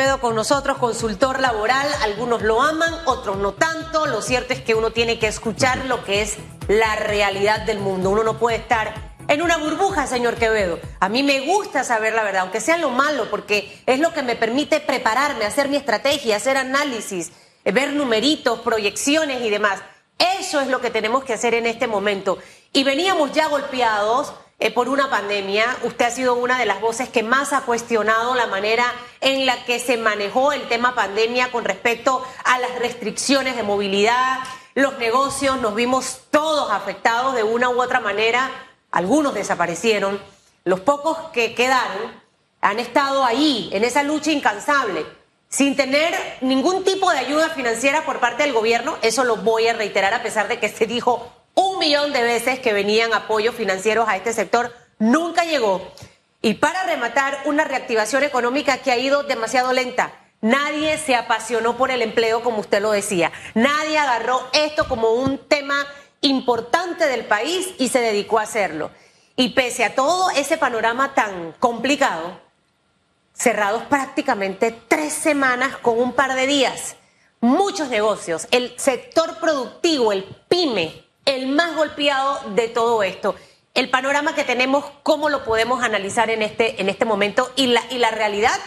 Quevedo con nosotros, consultor laboral. Algunos lo aman, otros no tanto. Lo cierto es que uno tiene que escuchar lo que es la realidad del mundo. Uno no puede estar en una burbuja, señor Quevedo. A mí me gusta saber la verdad, aunque sea lo malo, porque es lo que me permite prepararme, hacer mi estrategia, hacer análisis, ver numeritos, proyecciones y demás. Eso es lo que tenemos que hacer en este momento. Y veníamos ya golpeados eh, por una pandemia. Usted ha sido una de las voces que más ha cuestionado la manera en la que se manejó el tema pandemia con respecto a las restricciones de movilidad, los negocios, nos vimos todos afectados de una u otra manera, algunos desaparecieron, los pocos que quedaron han estado ahí, en esa lucha incansable, sin tener ningún tipo de ayuda financiera por parte del gobierno, eso lo voy a reiterar a pesar de que se dijo millón de veces que venían apoyos financieros a este sector, nunca llegó. Y para rematar, una reactivación económica que ha ido demasiado lenta. Nadie se apasionó por el empleo, como usted lo decía. Nadie agarró esto como un tema importante del país y se dedicó a hacerlo. Y pese a todo ese panorama tan complicado, cerrados prácticamente tres semanas con un par de días, muchos negocios, el sector productivo, el pyme, el más golpeado de todo esto. El panorama que tenemos, cómo lo podemos analizar en este, en este momento y la, y la realidad.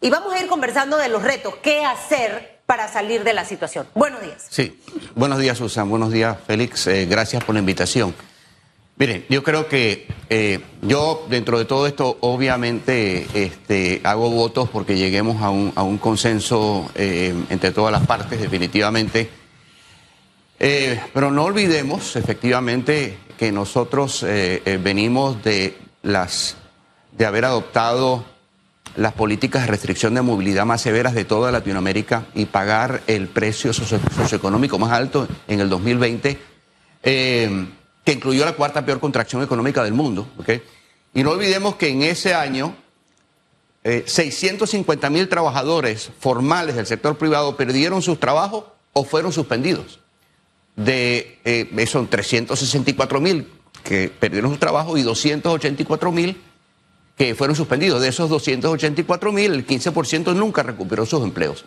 Y vamos a ir conversando de los retos, qué hacer para salir de la situación. Buenos días. Sí, buenos días, Susan. Buenos días, Félix. Eh, gracias por la invitación. Miren, yo creo que eh, yo dentro de todo esto obviamente este, hago votos porque lleguemos a un, a un consenso eh, entre todas las partes definitivamente eh, pero no olvidemos, efectivamente, que nosotros eh, eh, venimos de las de haber adoptado las políticas de restricción de movilidad más severas de toda Latinoamérica y pagar el precio socioeconómico más alto en el 2020, que incluyó la cuarta peor contracción económica del mundo. Y no olvidemos que en ese año 650 mil trabajadores formales del sector privado perdieron sus trabajos o fueron suspendidos de, eh, son 364 mil que perdieron su trabajo y 284 mil que fueron suspendidos. De esos 284 mil, el 15% nunca recuperó sus empleos.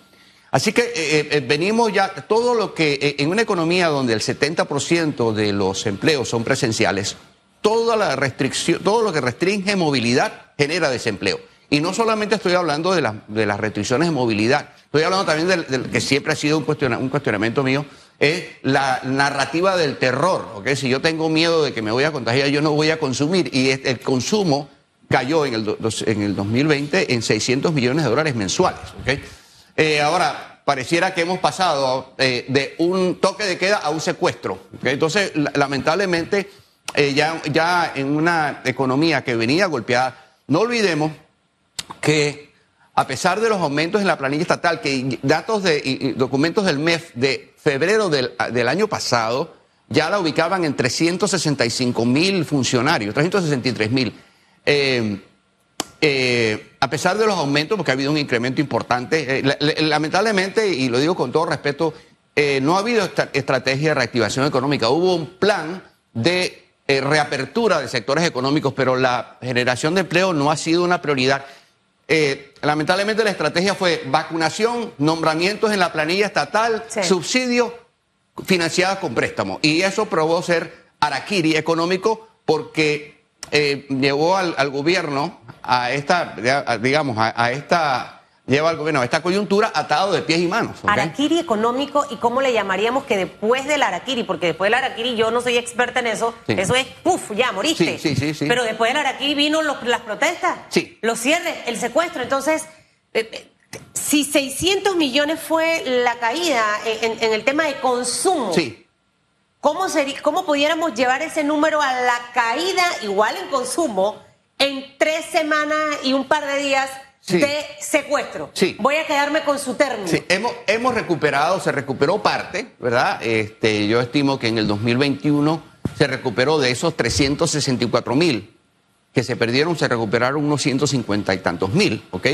Así que eh, eh, venimos ya, todo lo que, en una economía donde el 70% de los empleos son presenciales, toda la restricción, todo lo que restringe movilidad genera desempleo. Y no solamente estoy hablando de, de las restricciones de movilidad, estoy hablando también del, que siempre ha sido un, un cuestionamiento mío, es la narrativa del terror. ¿okay? Si yo tengo miedo de que me voy a contagiar, yo no voy a consumir. Y el consumo cayó en el, en el 2020 en 600 millones de dólares mensuales. ¿okay? Eh, ahora, pareciera que hemos pasado eh, de un toque de queda a un secuestro. Entonces, lamentablemente, eh, ya, ya en una economía que venía golpeada, no olvidemos que a pesar de los aumentos en la planilla estatal, que datos de y documentos del MEF de febrero del, año pasado ya la ubicaban en 365 mil funcionarios, 363 mil. Eh, eh, a pesar de los aumentos, porque ha habido un incremento importante, eh, lamentablemente, y lo digo con todo respeto, no ha habido estrategia de reactivación económica. Hubo un plan de reapertura de sectores económicos, pero la generación de empleo no ha sido una prioridad. Eh, lamentablemente la estrategia fue vacunación, nombramientos en la planilla estatal, subsidios financiados con préstamos. Y eso probó ser araquiri económico porque eh, llevó al, gobierno a esta, digamos, a esta lleva al gobierno a esta coyuntura atado de pies y manos. Araquiri económico, ¿y cómo le llamaríamos que después del araquiri? Porque después del araquiri yo no soy experta en eso, eso es, puf, ya moriste. Sí, sí, sí, Pero después del araquiri vino las protestas, sí. los cierres, el secuestro. Entonces, eh, eh, si 600 millones fue la caída en, el tema de consumo, sí. ¿cómo, sería, ¿cómo pudiéramos llevar ese número a la caída igual en consumo en tres semanas y un par de días? De secuestro. Sí. Voy a quedarme con su término. Sí, hemos, hemos recuperado, se recuperó parte, ¿verdad? Este, yo estimo que en el 2021 se recuperó de esos 364 mil que se perdieron, se recuperaron unos 150 y tantos mil, ¿ok?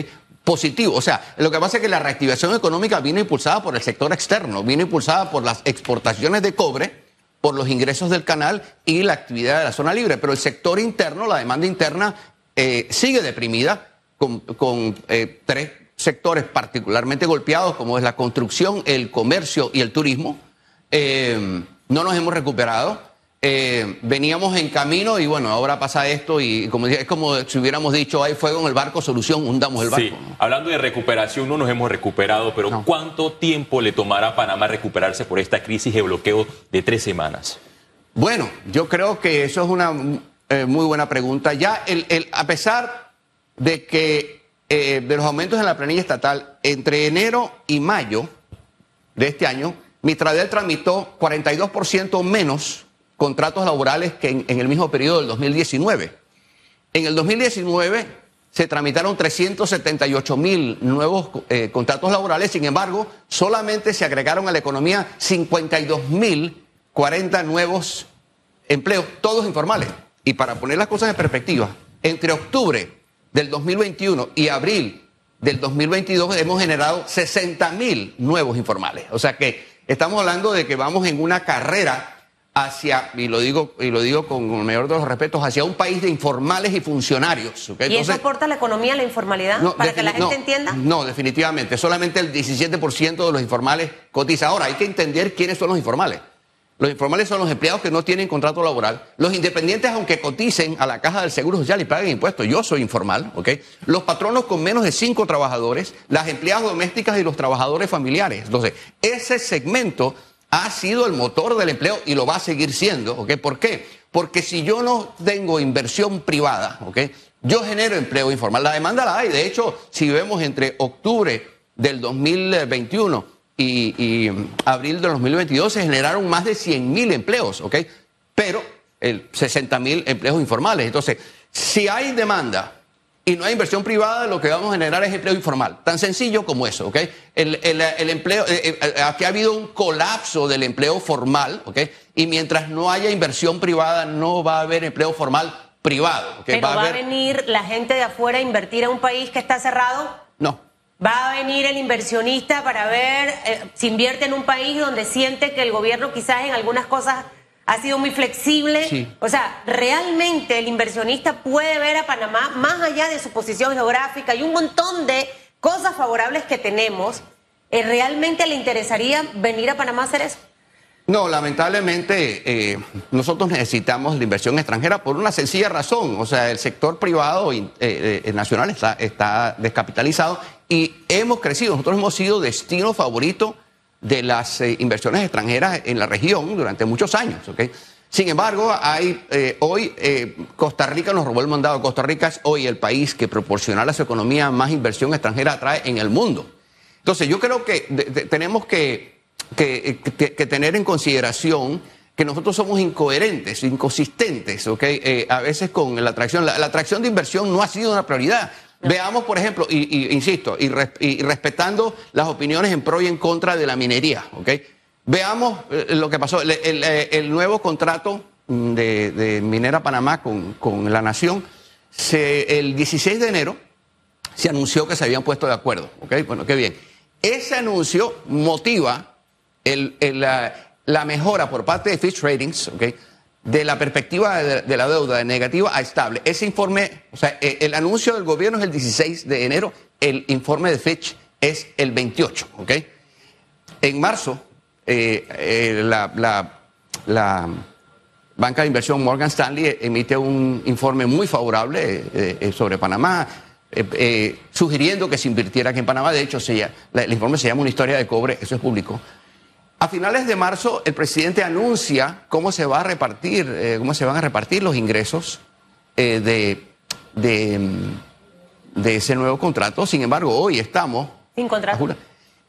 Positivo. O sea, lo que pasa es que la reactivación económica vino impulsada por el sector externo, vino impulsada por las exportaciones de cobre, por los ingresos del canal y la actividad de la zona libre. Pero el sector interno, la demanda interna, eh, sigue deprimida con, con eh, tres sectores particularmente golpeados, como es la construcción, el comercio y el turismo. Eh, no nos hemos recuperado. Eh, veníamos en camino y bueno, ahora pasa esto y como es como si hubiéramos dicho hay fuego en el barco, solución, hundamos el barco. Sí. Hablando de recuperación, no nos hemos recuperado, pero ¿cuánto tiempo le tomará a Panamá recuperarse por esta crisis de bloqueo de tres semanas? Bueno, yo creo que eso es una eh, muy buena pregunta. Ya, el, el, a pesar de que eh, de los aumentos en la planilla estatal, entre enero y mayo de este año, Mitradel tramitó 42% menos contratos laborales que en, el mismo periodo del 2019. En el 2019 se tramitaron 378 mil nuevos eh, contratos laborales, sin embargo, solamente se agregaron a la economía 52 mil 40 nuevos empleos, todos informales. Y para poner las cosas en perspectiva, entre octubre del 2021 y abril del 2022 hemos generado 60 mil nuevos informales. O sea que estamos hablando de que vamos en una carrera hacia, y lo digo, y lo digo con el mayor de los respetos, hacia un país de informales y funcionarios. ¿Y eso aporta a la economía, la informalidad? para que la gente entienda. No, definitivamente. Solamente el 17% de los informales cotiza. Ahora, hay que entender quiénes son los informales. Los informales son los empleados que no tienen contrato laboral. Los independientes, aunque coticen a la caja del Seguro Social y paguen impuestos, yo soy informal, ¿ok? Los patronos con menos de cinco trabajadores, las empleadas domésticas y los trabajadores familiares. Entonces, ese segmento ha sido el motor del empleo y lo va a seguir siendo. ¿ok? ¿Por qué? Porque si yo no tengo inversión privada, ¿ok? yo genero empleo informal. La demanda la hay. De hecho, si vemos entre octubre del 2021 y, abril del 2022, se generaron más de 100 mil empleos, ¿ok? pero el 60 mil empleos informales. Entonces, si hay demanda y no hay inversión privada, lo que vamos a generar es empleo informal. Tan sencillo como eso, ¿ok? El, empleo, eh, eh, aquí ha habido un colapso del empleo formal, ¿ok? Y mientras no haya inversión privada, no va a haber empleo formal privado. ¿okay? ¿Pero va, a, venir la gente de afuera a invertir a un país que está cerrado? No. ¿Va a venir el inversionista para ver eh, si invierte en un país donde siente que el gobierno quizás en algunas cosas ha sido muy flexible. O sea, realmente el inversionista puede ver a Panamá más allá de su posición geográfica y un montón de cosas favorables que tenemos. Eh, ¿Realmente le interesaría venir a Panamá a hacer eso? No, lamentablemente eh, nosotros necesitamos la inversión extranjera por una sencilla razón. O sea, el sector privado eh, nacional está, está descapitalizado y hemos crecido. Nosotros hemos sido destino favorito de las eh, inversiones extranjeras en la región durante muchos años. ¿okay? Sin embargo, hay, eh, hoy eh, Costa Rica nos robó el mandado. Costa Rica es hoy el país que proporciona a su economía más inversión extranjera atrae en el mundo. Entonces, yo creo que tenemos que, tener en consideración que nosotros somos incoherentes, inconsistentes, a veces con la atracción. la atracción de inversión no ha sido una prioridad. Veamos, por ejemplo, y, insisto, y, respetando las opiniones en pro y en contra de la minería, ¿ok? Veamos eh, lo que pasó. El, eh, nuevo contrato de, Minera Panamá con, la Nación, el 16 de enero se anunció que se habían puesto de acuerdo, ¿ok? Bueno, qué bien. Ese anuncio motiva la, mejora por parte de Fitch Ratings, ¿ok? De la perspectiva de, la deuda de negativa a estable. Ese informe, o sea, eh, el anuncio del gobierno es el 16 de enero, el informe de Fitch es el 28, ¿ok? En marzo, eh, eh, la, banca de inversión Morgan Stanley emite un informe muy favorable sobre Panamá, sugiriendo que se invirtiera aquí en Panamá. De hecho, el informe se llama Una historia de cobre, eso es público. A finales de marzo, el presidente anuncia cómo se va a repartir, eh, cómo se van a repartir los ingresos eh, de, de, ese nuevo contrato. Sin embargo, hoy estamos. Sin contrato.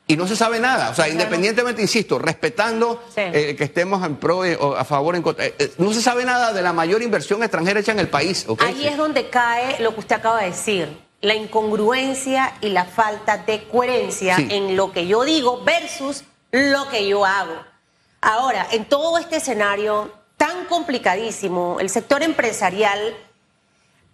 Y no se sabe nada. O sea, independientemente, insisto, respetando eh, que estemos en pro o a favor, en contra, no se sabe nada de la mayor inversión extranjera hecha en el país. Ahí es donde cae lo que usted acaba de decir. La incongruencia y la falta de coherencia en lo que yo digo versus lo que yo hago. Ahora, en todo este escenario tan complicadísimo, el sector empresarial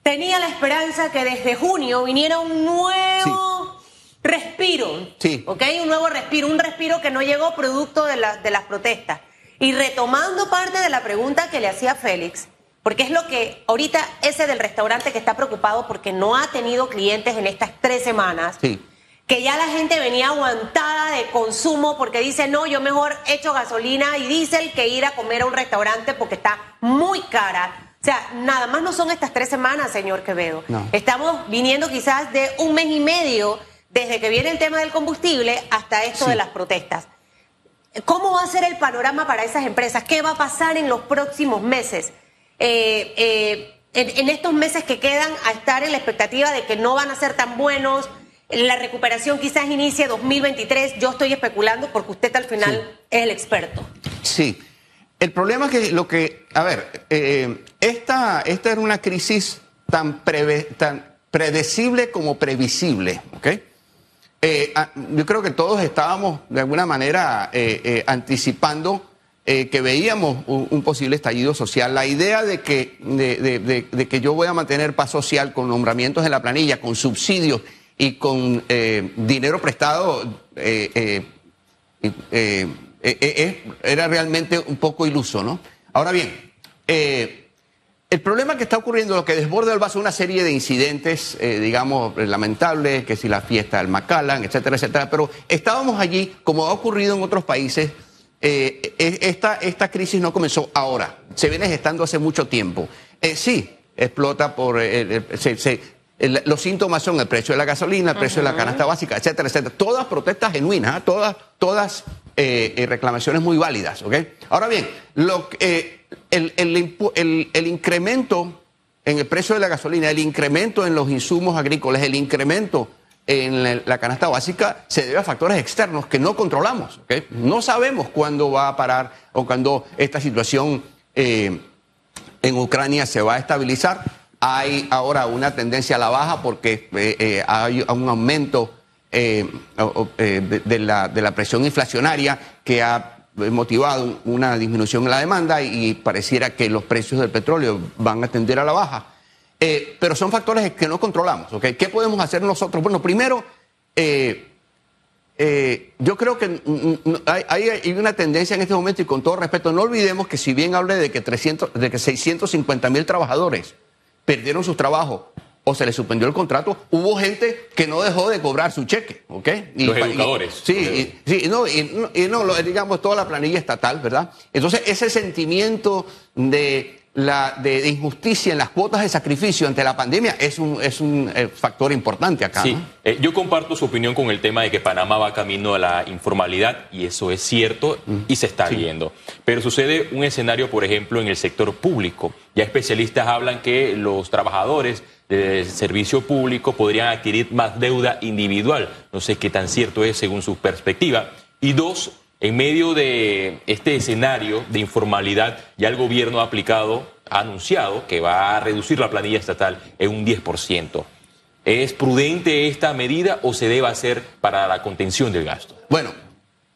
tenía la esperanza que desde junio viniera un nuevo respiro. Sí. ¿Ok? Un nuevo respiro, un respiro que no llegó producto de, de las protestas. Y retomando parte de la pregunta que le hacía Félix, porque es lo que ahorita ese del restaurante que está preocupado porque no ha tenido clientes en estas tres semanas. Sí que ya la gente venía aguantada de consumo porque dice, no, yo mejor echo gasolina y diésel que ir a comer a un restaurante porque está muy cara. O sea, nada más no son estas tres semanas, señor Quevedo. Estamos viniendo quizás de un mes y medio desde que viene el tema del combustible hasta esto de las protestas. ¿Cómo va a ser el panorama para esas empresas? ¿Qué va a pasar en los próximos meses? Eh, eh, en, estos meses que quedan a estar en la expectativa de que no van a ser tan buenos, la recuperación quizás inicie 2023. Yo estoy especulando porque usted al final es el experto. Sí. El problema es que lo que, a ver, eh, esta, esta era una crisis tan, tan predecible como previsible, ¿ok? Eh, ah, yo creo que todos estábamos de alguna manera eh, anticipando que veíamos un, posible estallido social. La idea de que, de, que yo voy a mantener paz social con nombramientos en la planilla, con subsidios y con eh, dinero prestado eh, eh, era realmente un poco iluso, ¿no? Ahora bien, el problema que está ocurriendo, lo que desborda el vaso, una serie de incidentes, digamos, lamentables, que si la fiesta del Macallan, etcétera, etcétera, pero estábamos allí, como ha ocurrido en otros países, esta, esta crisis no comenzó ahora, se viene gestando hace mucho tiempo. sí, explota por... se, los síntomas son el precio de la gasolina, el precio de la canasta básica, etcétera, etcétera. Todas protestas genuinas, ¿ah? todas, todas eh, eh, reclamaciones muy válidas, ¿ok? Ahora bien, lo, eh, el, el, incremento en el precio de la gasolina, el incremento en los insumos agrícolas, el incremento en la, canasta básica se debe a factores externos que no controlamos, ¿ok? No sabemos cuándo va a parar o cuándo esta situación en Ucrania se va a estabilizar hay ahora una tendencia a la baja porque eh, eh, hay un aumento eh, de, la, de, la, presión inflacionaria que ha motivado una disminución en la demanda y, pareciera que los precios del petróleo van a tender a la baja. pero son factores que no controlamos. ¿okay? ¿Qué podemos hacer nosotros? Bueno, primero, yo creo que hay, una tendencia en este momento y con todo respeto, no olvidemos que si bien hablé de que, 300, de que 650 mil trabajadores perdieron sus trabajos o se les suspendió el contrato, hubo gente que no dejó de cobrar su cheque, ¿ok? los educadores. sí, y, sí, no, y, no, digamos, toda la planilla estatal, ¿verdad? Entonces, ese sentimiento de, la, de, injusticia en las cuotas de sacrificio ante la pandemia es un, es un eh, factor importante acá. Sí, eh, yo comparto su opinión con el tema de que Panamá va camino a la informalidad y eso es cierto y se está viendo. Pero sucede un escenario, por ejemplo, en el sector público. Ya especialistas hablan que los trabajadores del servicio público podrían adquirir más deuda individual. No sé qué tan cierto es según su perspectiva. Y dos, en medio de este escenario de informalidad, ya el gobierno ha aplicado, ha anunciado que va a reducir la planilla estatal en un 10%. ¿Es prudente esta medida o se debe hacer para la contención del gasto? Bueno,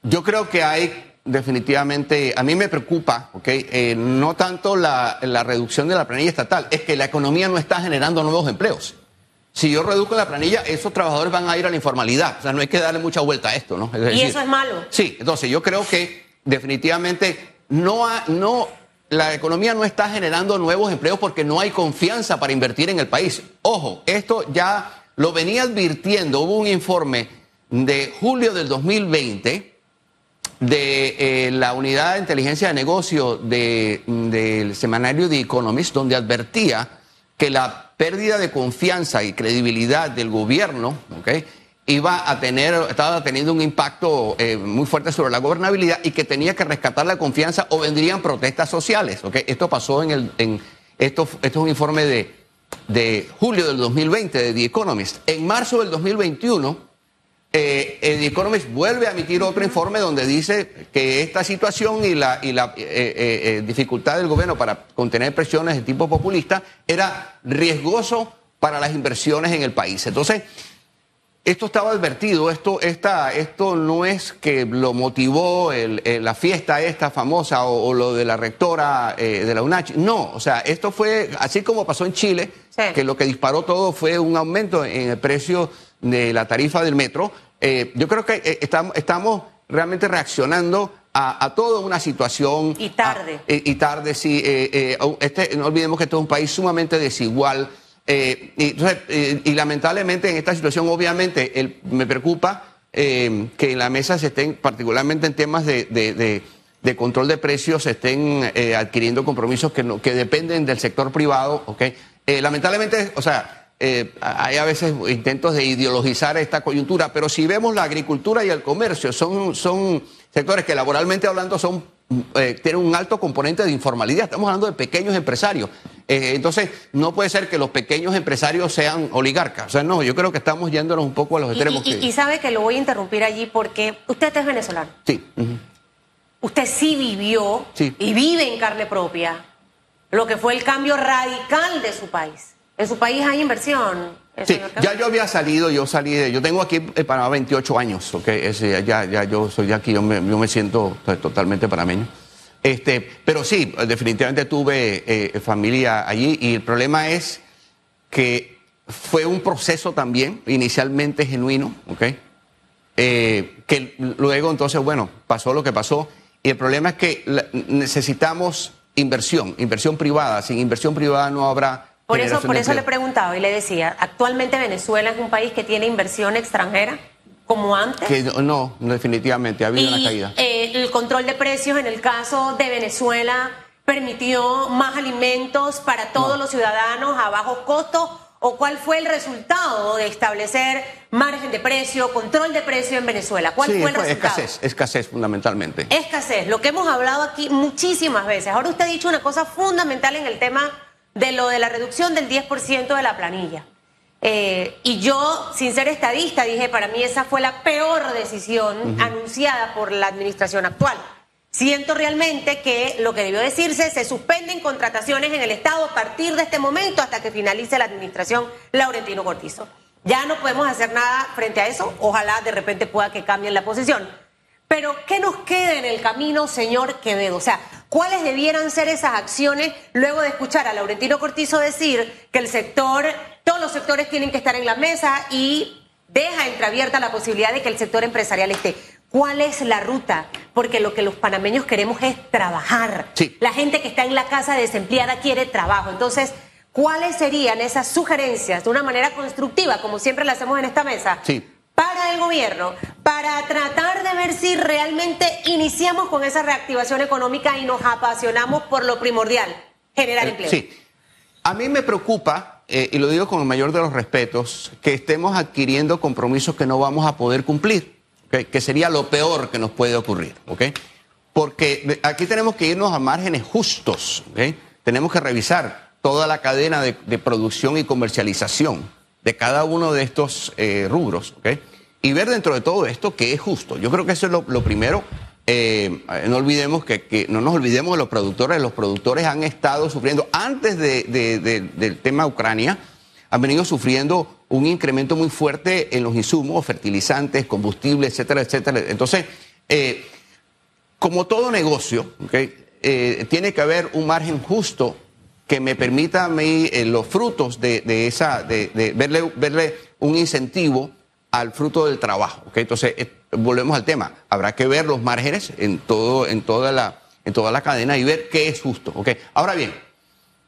yo creo que hay definitivamente, a mí me preocupa, ¿ok? Eh, no tanto la, la reducción de la planilla estatal, es que la economía no está generando nuevos empleos. Si yo reduzco la planilla, esos trabajadores van a ir a la informalidad. O sea, no hay que darle mucha vuelta a esto, ¿no? y eso es malo. Sí, entonces yo creo que definitivamente no, no, la economía no está generando nuevos empleos porque no hay confianza para invertir en el país. Ojo, esto ya lo venía advirtiendo. Hubo un informe de julio del 2020 de eh, la unidad de inteligencia de negocio del semanario The Economist, donde advertía que la pérdida de confianza y credibilidad del gobierno, iba a tener, estaba teniendo un impacto eh, muy fuerte sobre la gobernabilidad y que tenía que rescatar la confianza o vendrían protestas sociales. Esto pasó en el, en, esto, esto es un informe de, de julio del 2020 de The Economist. En marzo del 2021 eh, el Economist vuelve a emitir otro informe donde dice que esta situación y la, y la eh, eh, dificultad del gobierno para contener presiones de tipo populista era riesgoso para las inversiones en el país. Entonces, esto estaba advertido, esto, esta, esto no es que lo motivó la fiesta esta famosa o, lo de la rectora de la UNACH, no, o sea, esto fue así como pasó en Chile, que lo que disparó todo fue un aumento en el precio de la tarifa del metro, eh, yo creo que eh, estamos, estamos realmente reaccionando a, toda una situación. Y tarde. y, tarde, sí. Eh, este, no olvidemos que esto es un país sumamente desigual. Eh, y, eh, lamentablemente en esta situación, obviamente, el- me preocupa eh, que en la mesa se estén, particularmente en temas de, de- de- de control de precios, se estén eh, adquiriendo compromisos que, no, que dependen del sector privado. ¿ok? Eh, lamentablemente, o sea, eh, hay a veces intentos de ideologizar esta coyuntura, pero si vemos la agricultura y el comercio, son, son sectores que laboralmente hablando son, eh, tienen un alto componente de informalidad. Estamos hablando de pequeños empresarios. Eh, entonces, no puede ser que los pequeños empresarios sean oligarcas. O sea, no, yo creo que estamos yéndonos un poco a los extremos. y- que- y sabe que lo voy a interrumpir allí porque usted es venezolano. Sí. Usted sí vivió Sí. y vive en carne propia lo que fue el cambio radical de su país. En su país hay inversión. Sí, ya yo había salido, yo salí, de- yo tengo aquí en Panamá 28 años, ¿ok? Ya, ya yo soy de aquí, yo me, yo me siento to- totalmente panameño. Este, pero sí, definitivamente tuve eh, familia allí y el problema es que fue un proceso también, inicialmente genuino, ¿ok? Eh, que luego entonces, bueno, pasó lo que pasó y el problema es que necesitamos inversión, inversión privada, sin inversión privada no habrá... Por eso, por eso le preguntaba y le decía, actualmente Venezuela es un país que tiene inversión extranjera, como antes. Que no, no, definitivamente ha habido una caída. eh, el control de precios en el caso de Venezuela permitió más alimentos para todos los ciudadanos a bajo costo o cuál fue el resultado de establecer margen de precio, control de precio en Venezuela. ¿Cuál sí, fue el resultado? escasez, escasez fundamentalmente. Escasez, lo que hemos hablado aquí muchísimas veces. Ahora usted ha dicho una cosa fundamental en el tema de lo de la reducción del 10% de la planilla. Eh, y yo, sin ser estadista, dije, para mí esa fue la peor decisión anunciada por la administración actual. Siento realmente que lo que debió decirse, se suspenden contrataciones en el Estado a partir de este momento hasta que finalice la administración Laurentino Cortizo. Ya no podemos hacer nada frente a eso. Ojalá de repente pueda que cambien la posición. Pero, ¿qué nos queda en el camino, señor Quevedo? O sea, ¿cuáles debieran ser esas acciones luego de escuchar a Laurentino Cortizo decir que el sector, todos los sectores tienen que estar en la mesa y deja entreabierta la posibilidad de que el sector empresarial esté? ¿Cuál es la ruta? Porque lo que los panameños queremos es trabajar. Sí. La gente que está en la casa desempleada quiere trabajo. Entonces, ¿cuáles serían esas sugerencias de una manera constructiva, como siempre la hacemos en esta mesa? Sí. para el gobierno para tratar de ver si realmente iniciamos con esa reactivación económica y nos apasionamos por lo primordial, generar empleo. Sí. A mí me preocupa, eh, y lo digo con el mayor de los respetos, que estemos adquiriendo compromisos que no vamos a poder cumplir, que sería lo peor que nos puede ocurrir. ¿ok? Porque aquí tenemos que irnos a márgenes justos, ¿ok? tenemos que revisar toda la cadena de, de producción y comercialización de cada uno de estos eh, rubros, ¿ok? Y ver dentro de todo esto que es justo. Yo creo que eso es lo, primero. Eh, no olvidemos que, no nos olvidemos de los productores. Los productores han estado sufriendo antes de- de- de- del tema Ucrania, han venido sufriendo un incremento muy fuerte en los insumos, fertilizantes, combustibles, etcétera, etcétera. Entonces, eh, como todo negocio. Eh, tiene que haber un margen justo que me permita a mí los frutos de, esa, de verle, verle un incentivo al fruto del trabajo. ¿ok? Entonces, eh, volvemos al tema. Habrá que ver los márgenes en, todo, en, toda la, en toda la cadena y ver qué es justo. Ahora bien,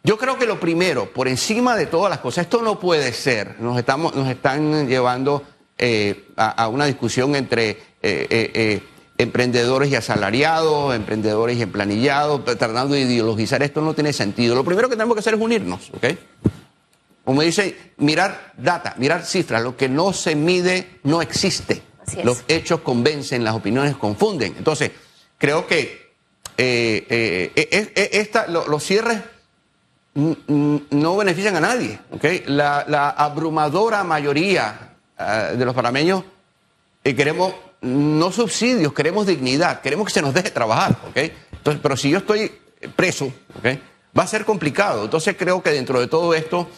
yo creo que lo primero, por encima de todas las cosas, esto no puede ser. Nos, estamos, nos están llevando eh, a, una discusión entre eh, emprendedores y asalariados, emprendedores y emplanillados, tratando de ideologizar. Esto no tiene sentido. Lo primero que tenemos que hacer es unirnos. Como dice, mirar data, mirar cifras. Lo que no se mide no existe. Así es. Los hechos convencen, las opiniones confunden. Entonces, creo que eh, eh, eh, esta- lo- los cierres no benefician a nadie. ¿ok? La, la abrumadora mayoría ah, de los panameños eh, queremos no subsidios, queremos dignidad, queremos que se nos deje trabajar. ¿ok? Entonces, pero si yo estoy preso, ¿ok? va a ser complicado. Entonces creo que dentro de todo esto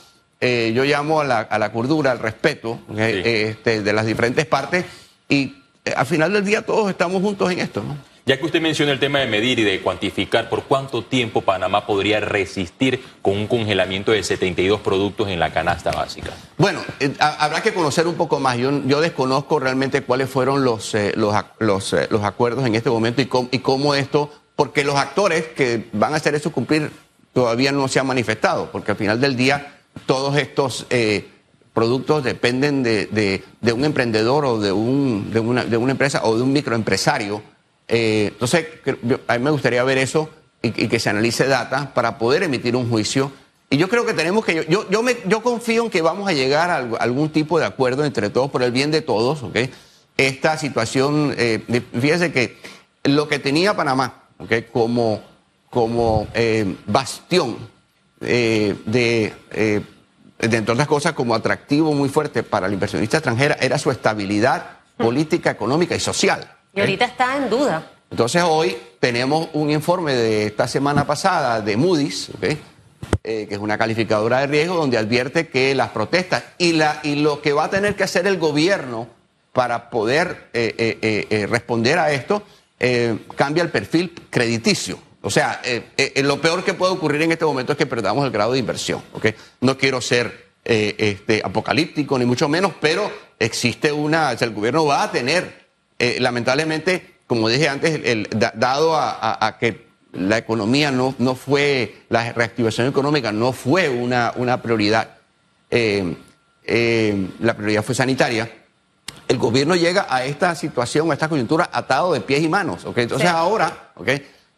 eh, yo llamo a la, a la cordura, al respeto. Eh, este, de las diferentes partes y eh, al final del día todos estamos juntos en esto. ¿no? Ya que usted menciona el tema de medir y de cuantificar por cuánto tiempo Panamá podría resistir con un congelamiento de 72 productos en la canasta básica. Bueno, eh, ha- habrá que conocer un poco más. Yo, yo desconozco realmente cuáles fueron los, eh, los, los, eh, los acuerdos en este momento y cómo, y cómo esto, porque los actores que van a hacer eso cumplir todavía no se han manifestado, porque al final del día todos estos eh, productos dependen de, un emprendedor o de, un, de, una, empresa o de un microempresario. Eh, entonces, a mí me gustaría ver eso y, que se analice data para poder emitir un juicio. Y yo creo que tenemos que, yo, yo, me, yo confío en que vamos a llegar a algún tipo de acuerdo entre todos por el bien de todos, ¿ok? Esta situación, eh, que lo que tenía Panamá, ¿ok? Como, como eh, bastión eh, de, de, entre otras cosas, como atractivo muy fuerte para la inversionista extranjera, era su estabilidad política, económica y social. Y ahorita está en duda. Entonces hoy tenemos un informe de esta semana pasada de Moody's, eh, que es una calificadora de riesgo, donde advierte que las protestas y, la, y lo que va a tener que hacer el gobierno para poder eh, eh, responder a esto cambia el perfil crediticio. O sea, lo peor que puede ocurrir en este momento es que perdamos el grado de inversión. No quiero ser este, apocalíptico, ni mucho menos, pero existe una, o sea, el gobierno va a tener, lamentablemente, como dije antes, el, dado a, que la economía no, no fue, la reactivación económica no fue una, una prioridad, eh, eh, la prioridad fue sanitaria, el gobierno llega a esta situación, a esta coyuntura atado de pies y manos. Entonces ahora,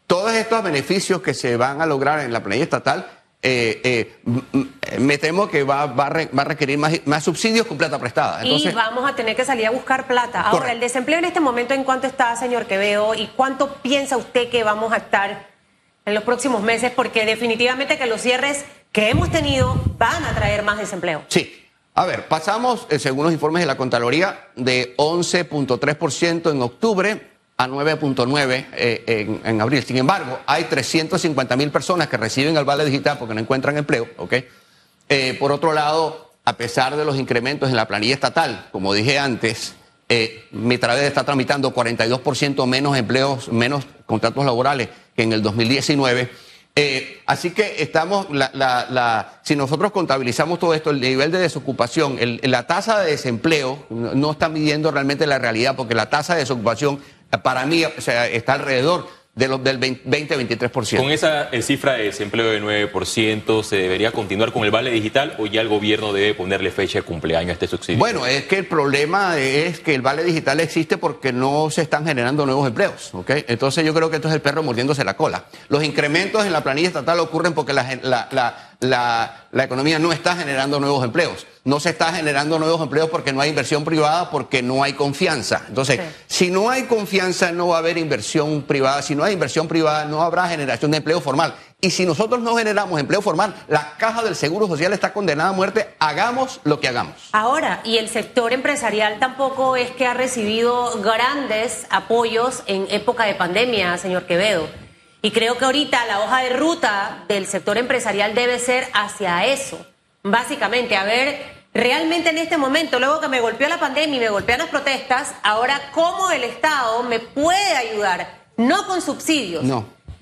todos estos beneficios que se van a lograr en la planilla estatal eh, eh, me temo que va, va, a requerir más, subsidios con plata prestada. y vamos a tener que salir a buscar plata. Ahora, el desempleo en este momento, ¿en cuánto está, señor Quevedo? ¿Y cuánto piensa usted que vamos a estar en los próximos meses? Porque definitivamente que los cierres que hemos tenido van a traer más desempleo. Sí. A ver, pasamos, eh, según los informes de la Contraloría, de 11.3% en octubre a 9.9 eh, en, abril. Sin embargo, hay 350 mil personas que reciben el vale digital porque no encuentran empleo. Eh, por otro lado, a pesar de los incrementos en la planilla estatal, como dije antes, eh, Mitraved está tramitando 42% menos empleos, menos contratos laborales que en el 2019. Eh, así que estamos, si nosotros contabilizamos todo esto, el nivel de desocupación, la tasa de desempleo no está midiendo realmente la realidad, porque la tasa de desocupación para mí o sea, está alrededor de los del 20-23%. Con esa cifra de desempleo de 9%, ¿se debería continuar con el vale digital o ya el gobierno debe ponerle fecha de cumpleaños a este subsidio? Bueno, es que el problema es que el vale digital existe porque no se están generando nuevos empleos. ¿okay? Entonces yo creo que esto es el perro mordiéndose la cola. Los incrementos en la planilla estatal ocurren porque la, la, la, la economía no está generando nuevos empleos no se está generando nuevos empleos porque no hay inversión privada, porque no hay confianza. Entonces, si no hay confianza, no va a haber inversión privada. Si no hay inversión privada, no habrá generación de empleo formal. Y si nosotros no generamos empleo formal, la caja del Seguro Social está condenada a muerte. Hagamos lo que hagamos. Ahora, y el sector empresarial tampoco es que ha recibido grandes apoyos en época de pandemia, señor Quevedo. Y creo que ahorita la hoja de ruta del sector empresarial debe ser hacia eso. Básicamente, a ver realmente en este momento, luego que me golpeó la pandemia y me golpean las protestas, ahora cómo el Estado me puede ayudar, no con subsidios,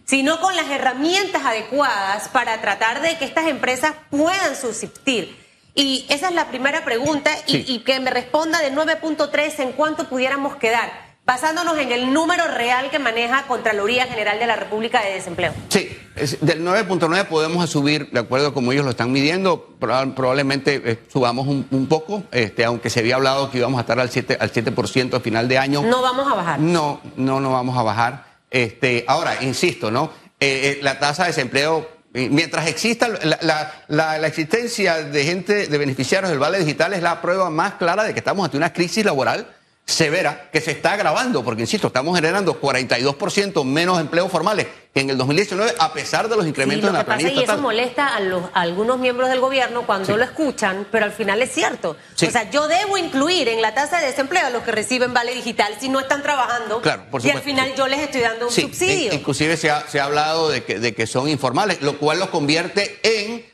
sino con las herramientas adecuadas para tratar de que estas empresas puedan subsistir. Y esa es la primera pregunta y, y que me responda de 9.3 en cuánto pudiéramos quedar basándonos en el número real que maneja Contraloría General de la República de Desempleo. Sí, del 9.9 podemos subir, de acuerdo como ellos lo están midiendo, probablemente eh, subamos un, poco, este, aunque se había hablado que íbamos a estar al 7%, al 7 a final de año. No vamos a bajar. No, no, no vamos a bajar. Este, ahora, insisto, ¿no? Eh, eh, la tasa de desempleo Mientras exista la, la, existencia de gente, de beneficiarios del Vale Digital, es la prueba más clara de que estamos ante una crisis laboral severa que se está agravando, porque insisto, estamos generando 42% menos empleos formales que en el 2019, a pesar de los incrementos en la planilla Y eso molesta a, los, algunos miembros del gobierno cuando lo escuchan, pero al final es cierto. O sea, yo debo incluir en la tasa de desempleo a los que reciben vale digital si no están trabajando. Claro, por supuesto. Y al final yo les estoy dando un subsidio. Inclusive se ha, se ha hablado de que, de que son informales, lo cual los convierte en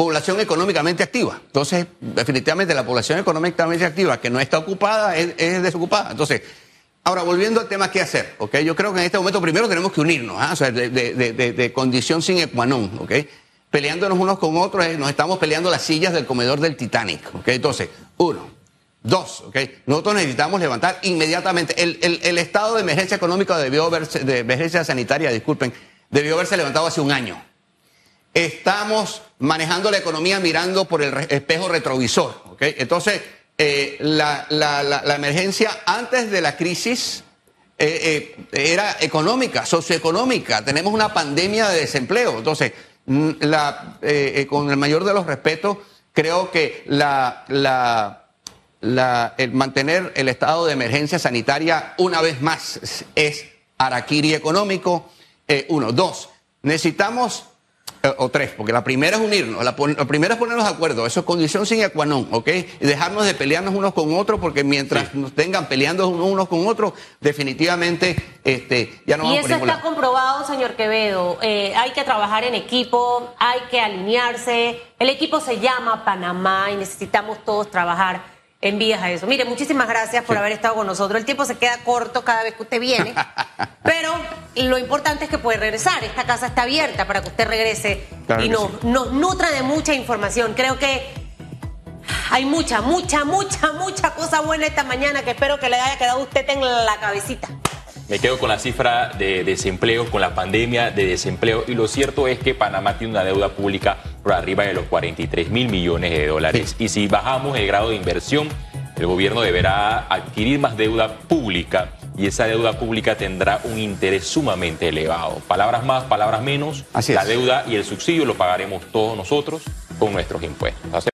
población económicamente activa. Entonces, definitivamente la población económicamente activa que no está ocupada es, desocupada. Entonces, ahora volviendo al tema qué hacer, ¿ok? Yo creo que en este momento primero tenemos que unirnos, ¿ah? o sea, de, condición sin equanón, ¿ok? Peleándonos unos con otros, eh, nos estamos peleando las sillas del comedor del Titanic, ¿ok? Entonces, uno. Dos, ¿ok? Nosotros necesitamos levantar inmediatamente. El, estado de emergencia económica debió haberse, de emergencia sanitaria, disculpen, debió haberse levantado hace un año. Estamos manejando la economía mirando por el espejo retrovisor. ¿okay? Entonces, eh, la, emergencia antes de la crisis eh, eh, era económica, socioeconómica. Tenemos una pandemia de desempleo. Entonces, con el mayor de los respetos, creo que mantener el estado de emergencia sanitaria una vez más es araquiri económico. uno. Dos, necesitamos o tres, porque la primera es unirnos, la, primera es ponernos de acuerdo, eso es condición sin qua ¿ok? Y dejarnos de pelearnos unos con otros, porque mientras nos tengan peleando unos con otros, definitivamente este, ya no vamos Y eso está comprobado, señor Quevedo. Eh, hay que trabajar en equipo, hay que alinearse. El equipo se llama Panamá y necesitamos todos trabajar en vías a eso. Mire, muchísimas gracias por haber estado con nosotros. El tiempo se queda corto cada vez que usted viene, pero lo importante es que puede regresar. Esta casa está abierta para que usted regrese y nos, nos nutra de mucha información. Creo que hay mucha, mucha, mucha, mucha cosa buena esta mañana que espero que le haya quedado usted en la cabecita. Me quedo con la cifra de desempleo, con la pandemia de desempleo y lo cierto es que Panamá tiene una deuda pública por arriba de los 43 mil millones de dólares. Y si bajamos el grado de inversión, el gobierno deberá adquirir más deuda pública y esa deuda pública tendrá un interés sumamente elevado. Palabras más, palabras menos, la deuda y el subsidio lo pagaremos todos nosotros con nuestros impuestos.